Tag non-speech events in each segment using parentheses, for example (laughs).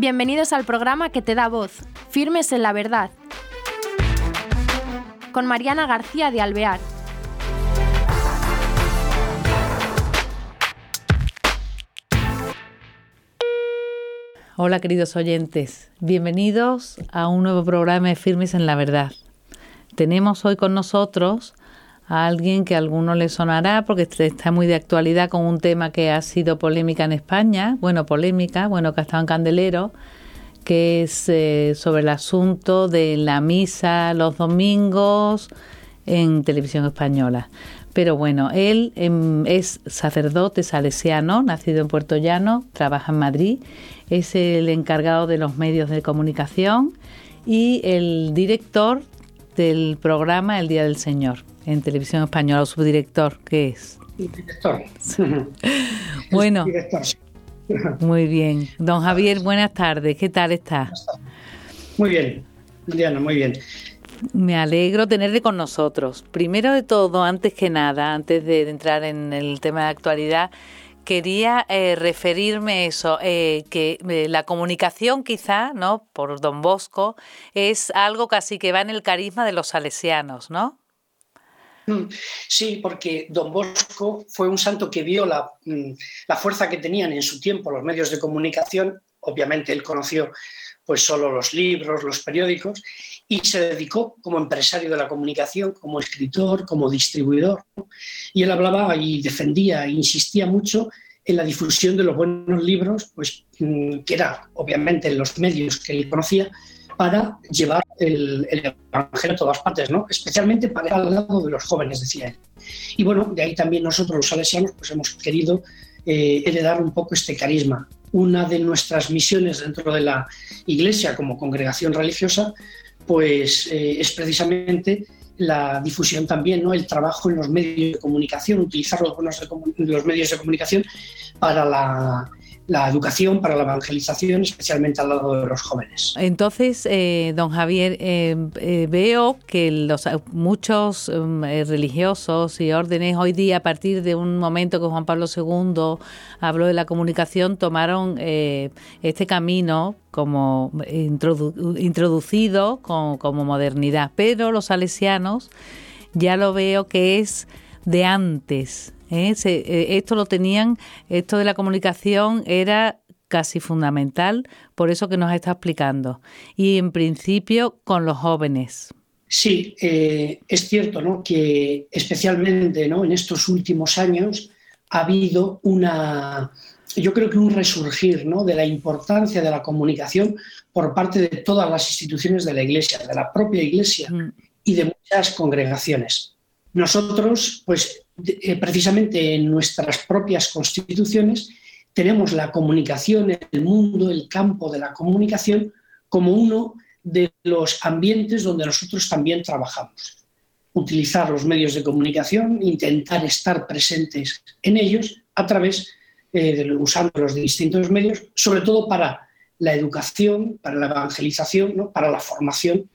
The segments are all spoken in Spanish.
Bienvenidos al programa que te da voz, Firmes en la Verdad, con Mariana García de Alvear. Hola queridos oyentes, bienvenidos a un nuevo programa de Firmes en la Verdad. Tenemos hoy con nosotros a alguien que a alguno le sonará porque este está muy de actualidad con un tema que ha sido polémica en España, bueno, polémica, bueno, que ha estado en Candelero, que es eh, sobre el asunto de la misa los domingos en televisión española. Pero bueno, él em, es sacerdote salesiano, nacido en Puerto Llano, trabaja en Madrid, es el encargado de los medios de comunicación y el director del programa El Día del Señor en Televisión Española, o subdirector, ¿qué es? Director. (laughs) bueno, muy bien. Don Javier, buenas tardes, ¿qué tal está? Muy bien, Diana, muy bien. Me alegro tenerle con nosotros. Primero de todo, antes que nada, antes de entrar en el tema de actualidad, quería eh, referirme a eso, eh, que eh, la comunicación quizá, ¿no? Por don Bosco, es algo casi que va en el carisma de los salesianos, ¿no? Mm, sí, porque don Bosco fue un santo que vio la, mm, la, fuerza que tenían en su tiempo los medios de comunicación. Obviamente él conoció pues solo los libros, los periódicos, y se dedicó como empresario de la comunicación, como escritor, como distribuidor. Y él hablaba y defendía e insistía mucho en la difusión de los buenos libros, pues, mm, que era obviamente en los medios que él conocía, para llevar el, Evangelio a todas partes, ¿no? especialmente para al lado de los jóvenes, decía él. Y bueno, de ahí también nosotros los salesianos pues hemos querido eh, heredar un poco este carisma. Una de nuestras misiones dentro de la Iglesia como congregación religiosa pues eh, es precisamente la difusión también, ¿no? el trabajo en los medios de comunicación, utilizar los, los medios de comunicación para la, la educación, para la evangelización, especialmente al lado de los jóvenes. Entonces, eh, don Javier, eh, eh, veo que los, muchos mm, religiosos y órdenes hoy día, a partir de un momento que Juan Pablo II habló de la comunicación, tomaron este camino como introducido como modernidad. Pero los salesianos ya lo veo que es de antes ¿eh? Eh, esto lo tenían, esto de la comunicación era casi fundamental, por eso que nos está explicando. Y en principio con los jóvenes. Sí, eh, es cierto ¿no? que especialmente ¿no? en estos últimos años ha habido una, yo creo que un resurgir ¿no? de la importancia de la comunicación por parte de todas las instituciones de la Iglesia, de la propia Iglesia mm. y de muchas congregaciones. Nosotros, pues eh, precisamente en nuestras propias constituciones, tenemos la comunicación, el mundo, el campo de la comunicación como uno de los ambientes donde nosotros también trabajamos. Utilizar los medios de comunicación, intentar estar presentes en ellos a través eh, de usando los distintos medios, sobre todo para la educación, para la evangelización, para la formación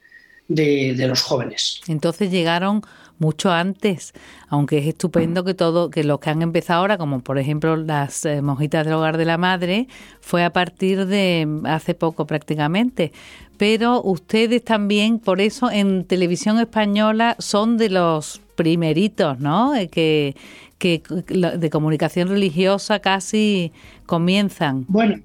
de, de los jóvenes. Entonces llegaron mucho antes, aunque es estupendo que todo, que los que han empezado ahora, como por ejemplo las eh, monjitas del hogar de la madre, fue a partir de hace poco prácticamente. Pero ustedes también, por eso en televisión española son de los primeritos, ¿no? Eh, que, que de comunicación religiosa casi comienzan. Bueno,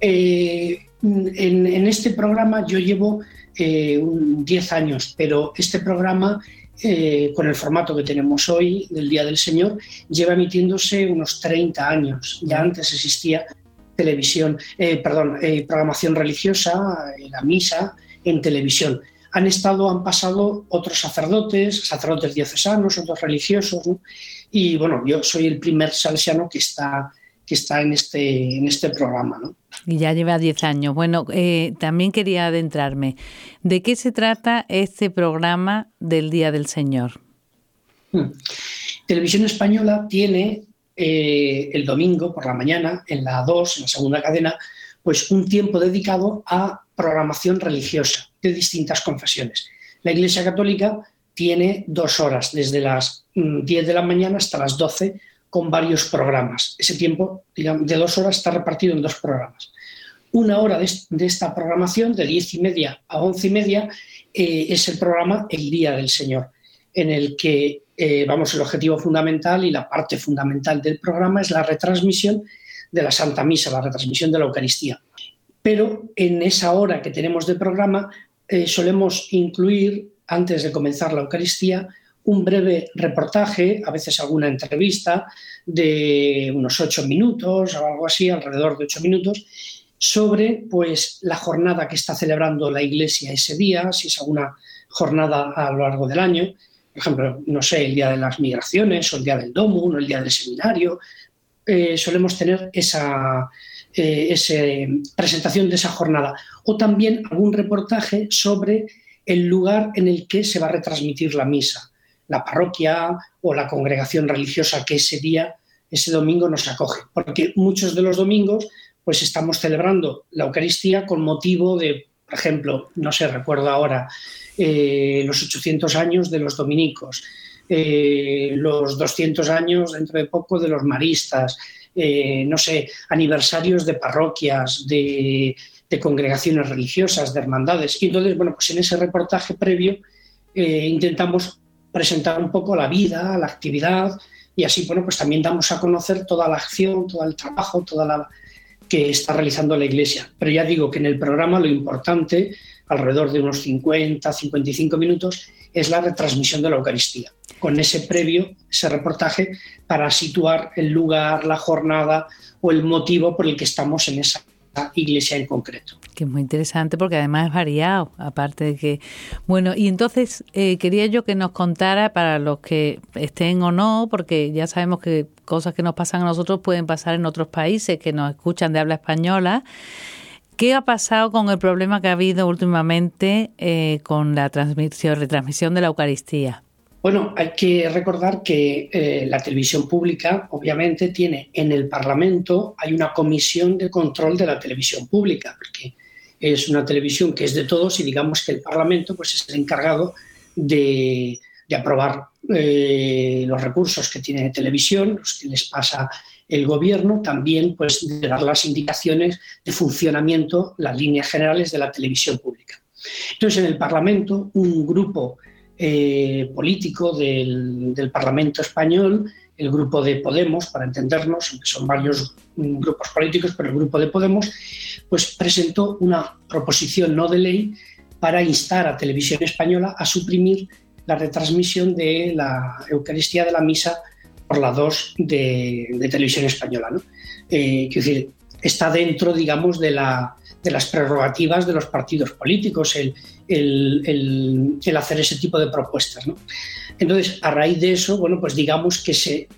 eh, en, este programa yo llevo 10 años, pero este programa eh, con el formato que tenemos hoy del Día del Señor, lleva emitiéndose unos 30 años. Ya antes existía televisión, eh, perdón, eh, programación religiosa, la misa en televisión. Han estado, han pasado otros sacerdotes, sacerdotes diocesanos, otros religiosos, y bueno, yo soy el primer salesiano que está que está en este, en este programa. ¿no? Y ya lleva 10 años. Bueno, eh, también quería adentrarme. ¿De qué se trata este programa del Día del Señor? Hmm. Televisión Española tiene eh, el domingo por la mañana, en la 2, en la segunda cadena, pues un tiempo dedicado a programación religiosa de distintas confesiones. La Iglesia Católica tiene dos horas, desde las 10 mm, de la mañana hasta las 12 con varios programas. Ese tiempo de dos horas está repartido en dos programas. una hora de, esta programación, de diez y media a once y media, eh, es el programa El Día del Señor, en el que, eh, vamos, el objetivo fundamental y la parte fundamental del programa es la retransmisión de la Santa Misa, la retransmisión de la Eucaristía. Pero en esa hora que tenemos de programa eh, solemos incluir, antes de comenzar la Eucaristía, un breve reportaje, a veces alguna entrevista de unos ocho minutos o algo así, alrededor de ocho minutos, sobre pues, la jornada que está celebrando la Iglesia ese día, si es alguna jornada a lo largo del año, por ejemplo, no sé, el día de las migraciones o el día del domo o el día del seminario, eh, solemos tener esa, eh, presentación de esa jornada. O también algún reportaje sobre el lugar en el que se va a retransmitir la misa, la parroquia o la congregación religiosa que ese día, ese domingo nos acoge. Porque muchos de los domingos pues estamos celebrando la Eucaristía con motivo de, por ejemplo, no sé, recuerdo ahora, eh, los 800 años de los dominicos, eh, los 200 años dentro de poco de los maristas, eh, no sé, aniversarios de parroquias, de, de, congregaciones religiosas, de hermandades. Y entonces, bueno, pues en ese reportaje previo intentamos presentar un poco la vida, la actividad, y así, bueno, pues también damos a conocer toda la acción, todo el trabajo, toda la, que está realizando la Iglesia. Pero ya digo que en el programa lo importante, alrededor de unos 50, 55 minutos, es la retransmisión de la Eucaristía, con ese previo, ese reportaje, para situar el lugar, la jornada o el motivo por el que estamos en esa iglesia en concreto. Que es muy interesante porque además es variado, aparte de que... Bueno, y entonces eh, quería yo que nos contara para los que estén o no, porque ya sabemos que cosas que nos pasan a nosotros pueden pasar en otros países que nos escuchan de habla española. ¿Qué ha pasado con el problema que ha habido últimamente eh, con la transmisión, retransmisión de la Eucaristía? Bueno, hay que recordar que eh, la televisión pública, obviamente, tiene en el Parlamento, hay una comisión de control de la televisión pública, porque es una televisión que es de todos y digamos que el Parlamento pues, es el encargado de, aprobar eh, los recursos que tiene televisión, los que les pasa el gobierno, también pues, de dar las indicaciones de funcionamiento, las líneas generales de la televisión pública. Entonces, en el Parlamento, un grupo eh, político del, Parlamento español, el grupo de Podemos, para entendernos, aunque son varios grupos políticos, pero el grupo de Podemos, pues presentó una proposición no de ley para instar a Televisión Española a suprimir la retransmisión de la Eucaristía de la Misa por la 2 de, Televisión Española. Eh, decir, está dentro, digamos, de, la, de las prerrogativas de los partidos políticos, el, hacer ese tipo de propuestas. Entonces, a raíz de eso, bueno, pues digamos que se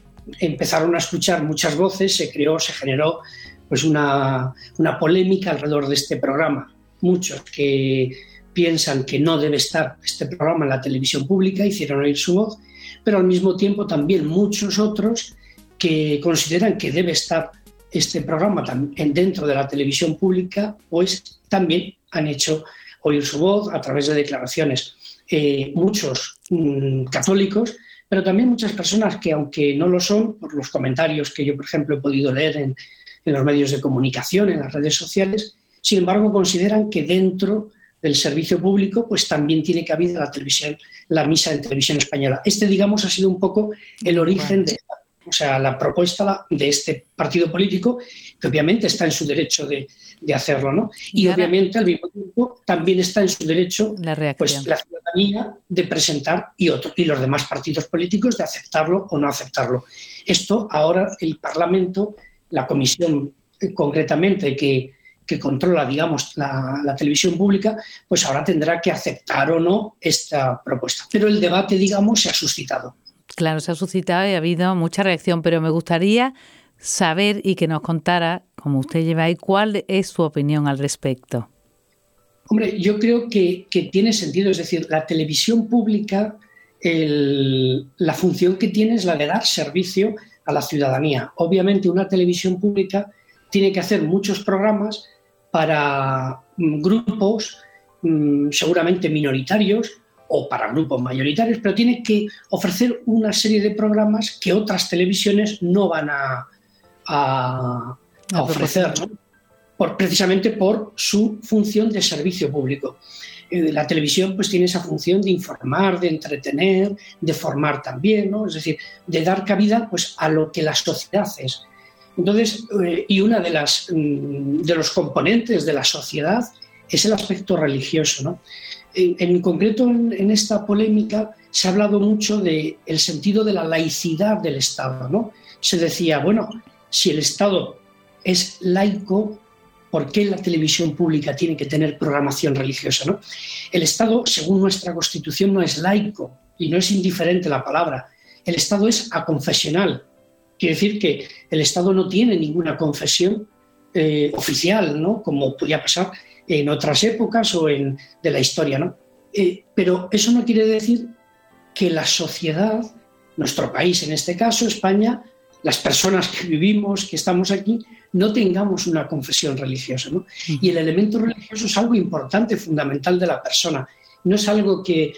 empezaron a escuchar muchas voces, se creó, se generó pues una, una polémica alrededor de este programa. Muchos que piensan que no debe estar este programa en la televisión pública hicieron oír su voz, pero al mismo tiempo también muchos otros que consideran que debe estar este programa dentro de la televisión pública, pues también han hecho oír su voz a través de declaraciones. Eh, muchos mm, católicos, pero también muchas personas que, aunque no lo son, por los comentarios que yo, por ejemplo, he podido leer en, los medios de comunicación, en las redes sociales, sin embargo, consideran que dentro del servicio público, pues también tiene que haber la televisión, la misa en televisión española. Este, digamos, ha sido un poco el origen de o sea, la propuesta de este partido político, que obviamente está en su derecho de, de hacerlo, ¿no? Y, obviamente al mismo tiempo también está en su derecho la, pues, la ciudadanía de presentar y, otro, y los demás partidos políticos de aceptarlo o no aceptarlo. Esto ahora el Parlamento, la comisión eh, concretamente que, que controla, digamos, la, la, televisión pública, pues ahora tendrá que aceptar o no esta propuesta. Pero el debate, digamos, se ha suscitado. Claro, se ha suscitado y ha habido mucha reacción, pero me gustaría saber y que nos contara, como usted lleva ahí, cuál es su opinión al respecto. Hombre, yo creo que, tiene sentido, es decir, la televisión pública, la función que tiene es la de dar servicio a la ciudadanía. Obviamente una televisión pública tiene que hacer muchos programas para mm, grupos mm, seguramente minoritarios o para grupos mayoritarios, pero tiene que ofrecer una serie de programas que otras televisiones no van a, a, ofrecer. por, precisamente por su función de servicio público. Eh, la televisión pues tiene esa función de informar, de entretener, de formar también, ¿no? es decir, de dar cabida pues, a lo que la sociedad es. Entonces, eh, y una de las mm, de los componentes de la sociedad es el aspecto religioso. ¿no? En, concreto, en, esta polémica se ha hablado mucho del el sentido de la laicidad del Estado. ¿no? Se decía, bueno, si el Estado es laico, ¿por qué la televisión pública tiene que tener programación religiosa? ¿no? El Estado, según nuestra Constitución, no es laico y no es indiferente la palabra. El Estado es aconfesional. Quiere decir que el Estado no tiene ninguna confesión eh, oficial, ¿no? como podía pasar en otras épocas o en, de la historia. Eh, pero eso no quiere decir que la sociedad, nuestro país en este caso, España, las personas que vivimos, que estamos aquí, no tengamos una confesión religiosa. ¿no? Y el elemento religioso es algo importante, fundamental de la persona. No es algo que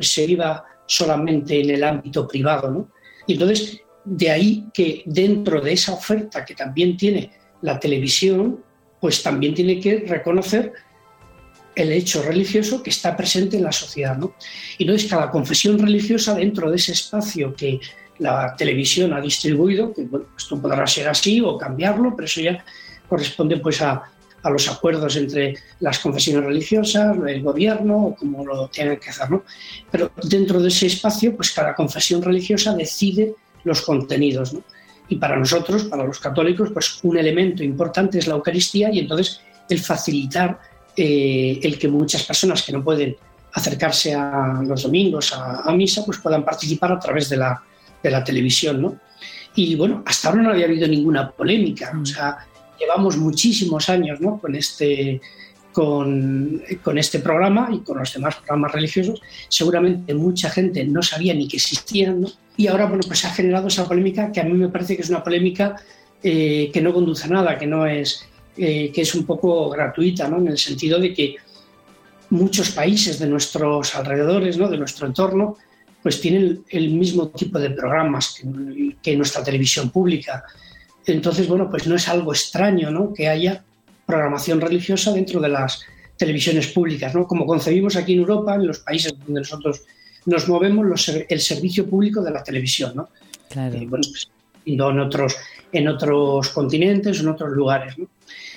se viva solamente en el ámbito privado. ¿no? Y entonces, de ahí que dentro de esa oferta que también tiene la televisión, pues también tiene que reconocer el hecho religioso que está presente en la sociedad. ¿no? Y entonces cada confesión religiosa dentro de ese espacio que la televisión ha distribuido, que esto podrá ser así o cambiarlo, pero eso ya corresponde pues a, a los acuerdos entre las confesiones religiosas, el gobierno o como lo tienen que hacer. ¿no? Pero dentro de ese espacio, pues cada confesión religiosa decide los contenidos. ¿no? Y para nosotros, para los católicos, pues un elemento importante es la Eucaristía y entonces el facilitar eh, el que muchas personas que no pueden acercarse a los domingos a, a misa, pues puedan participar a través de la, de la televisión, ¿no? Y bueno, hasta ahora no había habido ninguna polémica, o sea, llevamos muchísimos años, ¿no? Con este, con, con, este programa y con los demás programas religiosos, seguramente mucha gente no sabía ni que existían, ¿no? Y ahora, bueno, pues ha generado esa polémica que a mí me parece que es una polémica eh, que no conduce a nada, que no es, eh, que es un poco gratuita, ¿no? En el sentido de que muchos países de nuestros alrededores, ¿no? De nuestro entorno, pues tienen el mismo tipo de programas que, nuestra televisión pública. Entonces, bueno, pues no es algo extraño ¿no? que haya programación religiosa dentro de las televisiones públicas, ¿no? Como concebimos aquí en Europa, en los países donde nosotros nos movemos, el servicio público de la televisión, ¿no? Claro. Eh, bueno, pues, en otros, en otros continentes, en otros lugares, ¿no?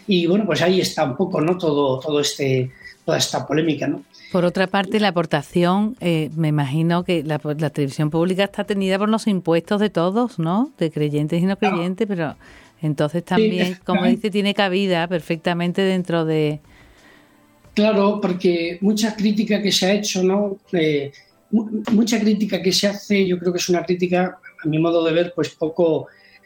Y bueno, pues ahí está un poco, ¿no? Todo, todo este, toda esta polémica, ¿no? Por otra parte, la aportación, eh, me imagino que la, televisión pública está tenida por los impuestos de todos, ¿no? De creyentes y no creyentes, pero entonces también, como dice, tiene cabida perfectamente dentro de... Claro, porque mucha crítica que se ha hecho, ¿no? Eh, mucha crítica que se hace, yo creo que es una crítica, a mi modo de ver, pues poco,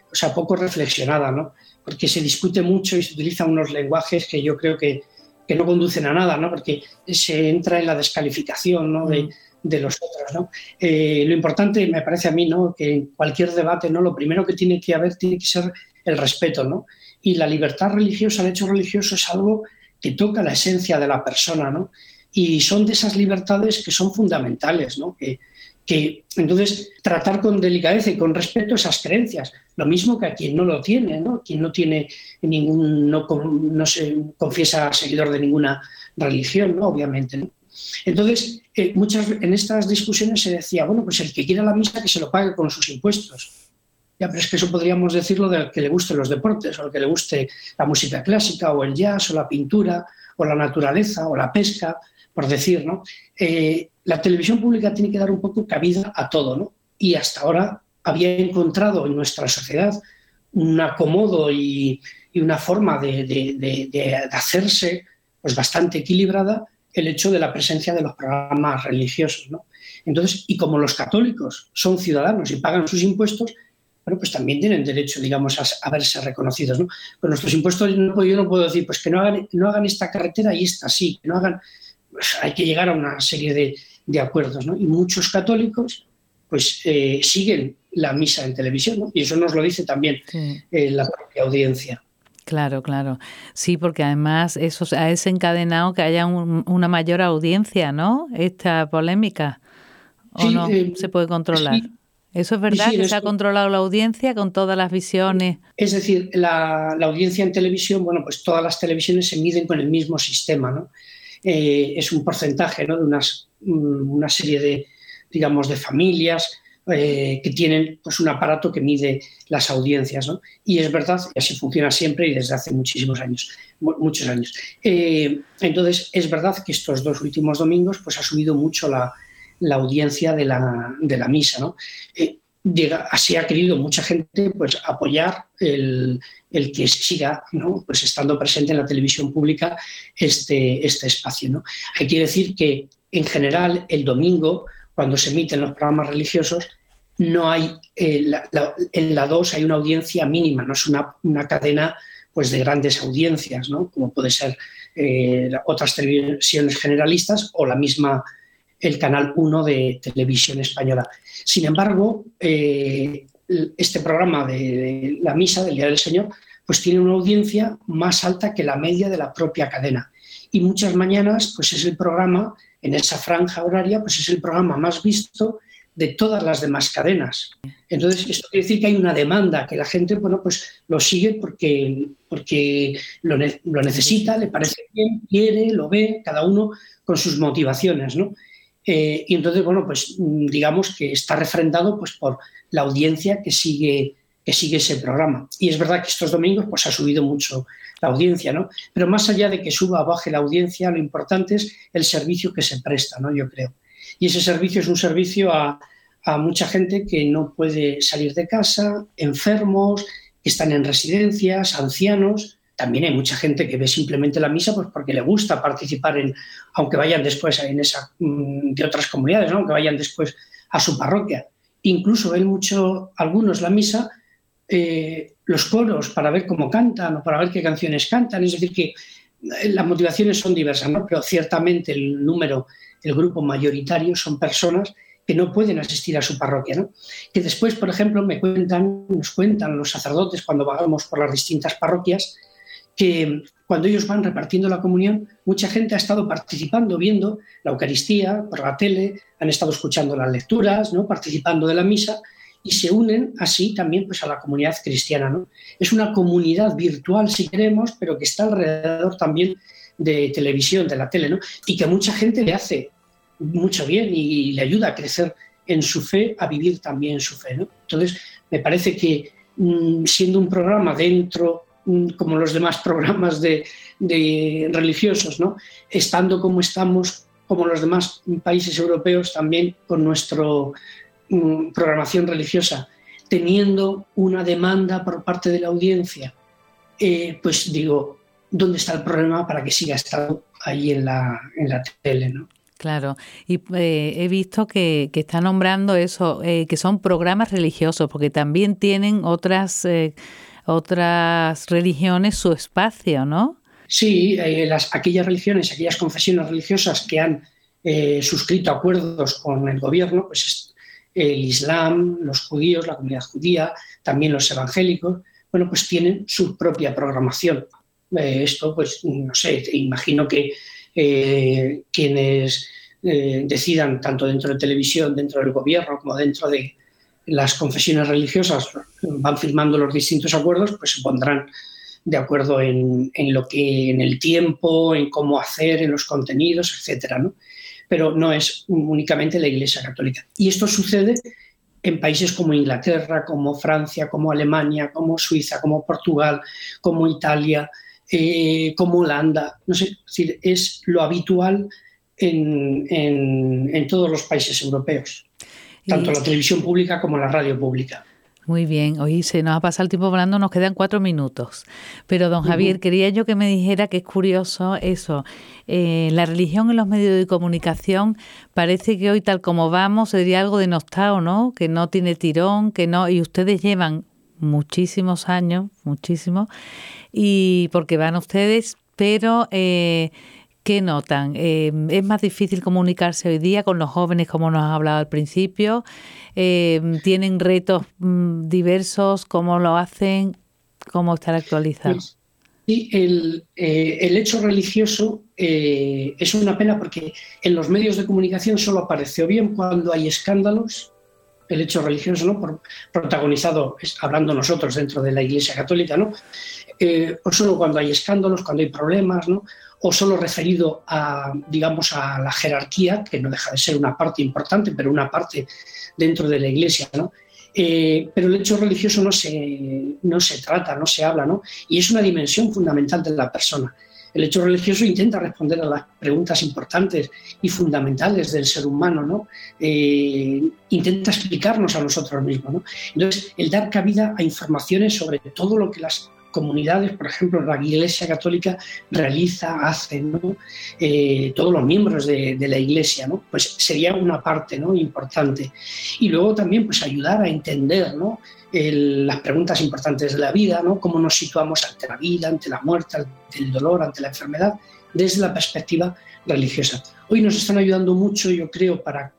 o sea, poco reflexionada, ¿no? Porque se discute mucho y se utilizan unos lenguajes que yo creo que que no conducen a nada, ¿no? porque se entra en la descalificación ¿no? de, mm. de, los otros. ¿no? Eh, lo importante, me parece a mí, ¿no? que en cualquier debate ¿no? lo primero que tiene que haber tiene que ser el respeto. ¿no? Y la libertad religiosa, el hecho religioso es algo que toca la esencia de la persona. ¿no? Y son de esas libertades que son fundamentales, ¿no? que, que entonces tratar con delicadeza y con respeto esas creencias, lo mismo que a quien no lo tiene, ¿no? quien no tiene ningún, no, se confiesa seguidor de ninguna religión, ¿no? obviamente. Entonces, eh, muchas en estas discusiones se decía, bueno, pues el que quiera la misa que se lo pague con sus impuestos. Ya, pero es que eso podríamos decirlo del que le guste los deportes, o al que le guste la música clásica, o el jazz, o la pintura, o la naturaleza, o la pesca, por decir, ¿no? Eh, la televisión pública tiene que dar un poco cabida a todo, ¿no? Y hasta ahora había encontrado en nuestra sociedad un acomodo y, una forma de, hacerse pues bastante equilibrada el hecho de la presencia de los programas religiosos, ¿no? Entonces, y como los católicos son ciudadanos y pagan sus impuestos, bueno, pues también tienen derecho, digamos, a, verse reconocidos, ¿no? Con nuestros impuestos yo no puedo decir, pues que no hagan, esta carretera y esta sí, que no hagan, pues hay que llegar a una serie de, de acuerdos. ¿no? Y muchos católicos pues eh, siguen la misa en televisión, ¿no? y eso nos lo dice también eh, la propia audiencia. Claro, claro. Sí, porque además eso ha desencadenado que haya una mayor audiencia, ¿no? Esta polémica. ¿O no eh, se puede controlar? ¿Eso es verdad que se ha controlado la audiencia con todas las visiones? Es decir, la, audiencia en televisión, bueno, pues todas las televisiones se miden con el mismo sistema, ¿no? Eh, es un porcentaje, ¿no? De unas, mm, una serie de, digamos, de familias eh, que tienen pues, un aparato que mide las audiencias, ¿no? Y es verdad, así funciona siempre y desde hace muchísimos años, muchos años. Eh, entonces, es verdad que estos dos últimos domingos pues, ha subido mucho la, la audiencia de la, de la misa. ¿no? Eh, así ha querido mucha gente pues, apoyar el, el que siga ¿no? pues, estando presente en la televisión pública este, este espacio. ¿no? Hay que decir que, en general, el domingo, cuando se emiten los programas religiosos, no hay, eh, en la 2 hay una audiencia mínima, no es una, una cadena pues, de grandes audiencias, ¿no? como puede ser eh, otras televisiones generalistas o la misma el canal 1 de televisión española. Sin embargo, eh, este programa de, la misa del Día del Señor pues tiene una audiencia más alta que la media de la propia cadena. Y muchas mañanas pues es el programa, en esa franja horaria, pues es el programa más visto de todas las demás cadenas. Entonces, esto quiere decir que hay una demanda, que la gente bueno, pues lo sigue porque, porque lo, lo necesita, le parece bien, quiere, lo ve, cada uno con sus motivaciones. ¿no? Eh, y entonces, bueno, pues mm, digamos que está refrendado pues, por la audiencia que sigue, que sigue ese programa. Y es verdad que estos domingos pues, ha subido mucho la audiencia, ¿no? Pero más allá de que suba o baje la audiencia, lo importante es el servicio que se presta, ¿no? Yo creo. Y ese servicio es un servicio a, mucha gente que no puede salir de casa, enfermos, que están en residencias, ancianos, también hay mucha gente que ve simplemente la misa pues porque le gusta participar en, aunque vayan después en esa, mm, de otras comunidades, ¿no? aunque vayan después a su parroquia. Incluso ven mucho, algunos la misa, eh, los coros para ver cómo cantan o para ver qué canciones cantan. Es decir, que eh, las motivaciones son diversas, ¿no? pero ciertamente el número, el grupo mayoritario son personas que no pueden asistir a su parroquia. ¿no? Que después, por ejemplo, me cuentan, nos cuentan los sacerdotes cuando vagamos por las distintas parroquias, que cuando ellos van repartiendo la comunión, mucha gente ha estado participando, viendo la Eucaristía por la tele, han estado escuchando las lecturas, ¿no? participando de la misa y se unen así también pues, a la comunidad cristiana. ¿no? Es una comunidad virtual, si queremos, pero que está alrededor también de televisión, de la tele, ¿no? y que mucha gente le hace mucho bien y le ayuda a crecer en su fe, a vivir también su fe. ¿no? Entonces, me parece que mm, siendo un programa dentro Mm, como los demás programas de, religiosos, ¿no? estando como estamos, como los demás países europeos, también con nuestra mm, programación religiosa, teniendo una demanda por parte de la audiencia, eh, pues digo, ¿dónde está el problema para que siga estando ahí en la, en la tele? ¿no? Claro, y eh, he visto que, que, está nombrando eso, eh, que son programas religiosos, porque también tienen otras otras religiones su espacio, ¿no? Sí, las, aquellas religiones, aquellas confesiones religiosas que han suscrito acuerdos con el gobierno, pues el Islam, los judíos, la comunidad judía, también los evangélicos, bueno, pues tienen su propia programación. Eh, esto, pues, no sé, imagino que quienes decidan, tanto dentro de televisión, dentro del gobierno, como dentro de, las confesiones religiosas van firmando los distintos acuerdos, pues se pondrán de acuerdo en, lo que, en el tiempo, en cómo hacer, en los contenidos, etcétera, ¿no? Pero no es únicamente la Iglesia Católica. Y esto sucede en países como Inglaterra, como Francia, como Alemania, como Suiza, como Portugal, como Italia, eh, como Holanda. No sé, es, decir, es lo habitual en, en todos los países europeos tanto la televisión pública como la radio pública. Muy bien, hoy se nos ha pasado el tiempo hablando, nos quedan cuatro minutos. Pero don Javier, quería yo que me dijera que es curioso eso. Eh, la religión en los medios de comunicación parece que hoy tal como vamos sería algo denostado, ¿no? Que no tiene tirón, que no. Y ustedes llevan muchísimos años, muchísimos, y porque van ustedes, pero eh, ¿Qué notan? Eh, ¿Es más difícil comunicarse hoy día con los jóvenes, como nos ha hablado al principio? Eh, ¿Tienen retos mm, diversos? ¿Cómo lo hacen? ¿Cómo estar actualizados? Sí, el, eh, el, hecho religioso es una pena porque en los medios de comunicación solo apareció bien cuando hay escándalos el hecho religioso, ¿no? Por, protagonizado, hablando nosotros dentro de la Iglesia Católica, ¿no? O solo cuando hay escándalos, cuando hay problemas, ¿no? o solo referido a, digamos, a la jerarquía, que no deja de ser una parte importante, pero una parte dentro de la Iglesia, ¿no? Eh, pero el hecho religioso no se, no se trata, no se habla, ¿no? Y es una dimensión fundamental de la persona. El hecho religioso intenta responder a las preguntas importantes y fundamentales del ser humano, ¿no? Eh, intenta explicarnos a nosotros mismos, ¿no? Entonces, el dar cabida a informaciones sobre todo lo que las comunidades, por ejemplo, la Iglesia Católica realiza, hace, ¿no? Eh, todos los miembros de, la Iglesia, ¿no? pues sería una parte ¿no? importante. Y luego también pues, ayudar a entender ¿no? las preguntas importantes de la vida, ¿no? cómo nos situamos ante la vida, ante la muerte, ante el dolor, ante la enfermedad, desde la perspectiva religiosa. Hoy nos están ayudando mucho, yo creo, para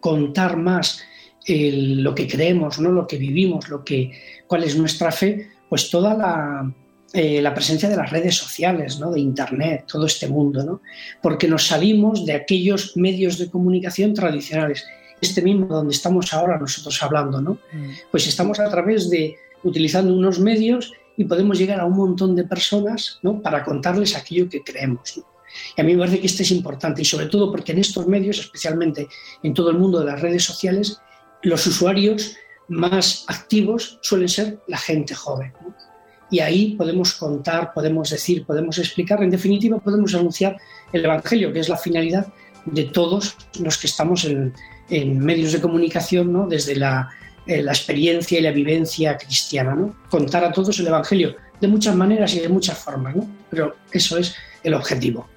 contar más lo que creemos, ¿no? lo que vivimos, lo que, cuál es nuestra fe, pues toda eh, la, presencia de las redes sociales, ¿no? de Internet, todo este mundo, ¿no? porque nos salimos de aquellos medios de comunicación tradicionales, este mismo donde estamos ahora nosotros hablando, ¿no? Mm. pues estamos a través de, utilizando unos medios y podemos llegar a un montón de personas ¿no? para contarles aquello que creemos. Y a mí me parece que esto es importante y sobre todo porque en estos medios, especialmente en todo el mundo de las redes sociales, los usuarios más activos suelen ser la gente joven. Y ahí podemos contar, podemos decir, podemos explicar, en definitiva podemos anunciar el Evangelio, que es la finalidad de todos los que estamos en, medios de comunicación, ¿no? desde la, eh, la, experiencia y la vivencia cristiana. ¿no? Contar a todos el Evangelio de muchas maneras y de muchas formas, ¿no? pero eso es el objetivo.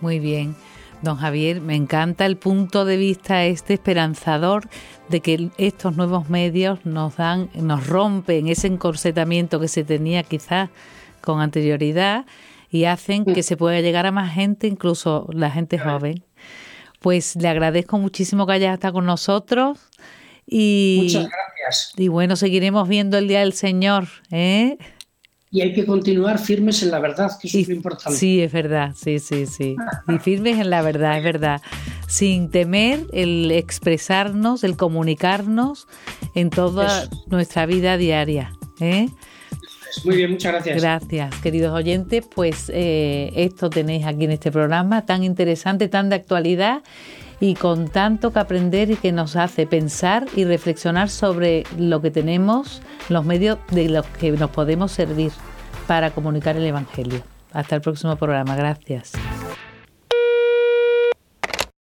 Muy bien. Don Javier, me encanta el punto de vista este esperanzador de que estos nuevos medios nos dan, nos rompen ese encorsetamiento que se tenía quizás con anterioridad y hacen que se pueda llegar a más gente, incluso la gente joven. Pues le agradezco muchísimo que haya estado con nosotros y, Muchas gracias. Y bueno, seguiremos viendo el Día del Señor. ¿eh? Y hay que continuar firmes en la verdad, que eso es lo importante. Sí, es verdad, sí, sí, sí. (laughs) Y firmes en la verdad, es verdad. Sin temer el expresarnos, el comunicarnos en toda nuestra vida diaria. ¿eh? Muy bien, muchas gracias. Gracias, queridos oyentes. Pues eh, esto tenéis aquí en este programa tan interesante, tan de actualidad y con tanto que aprender y que nos hace pensar y reflexionar sobre lo que tenemos, los medios de los que nos podemos servir para comunicar el Evangelio. Hasta el próximo programa. Gracias.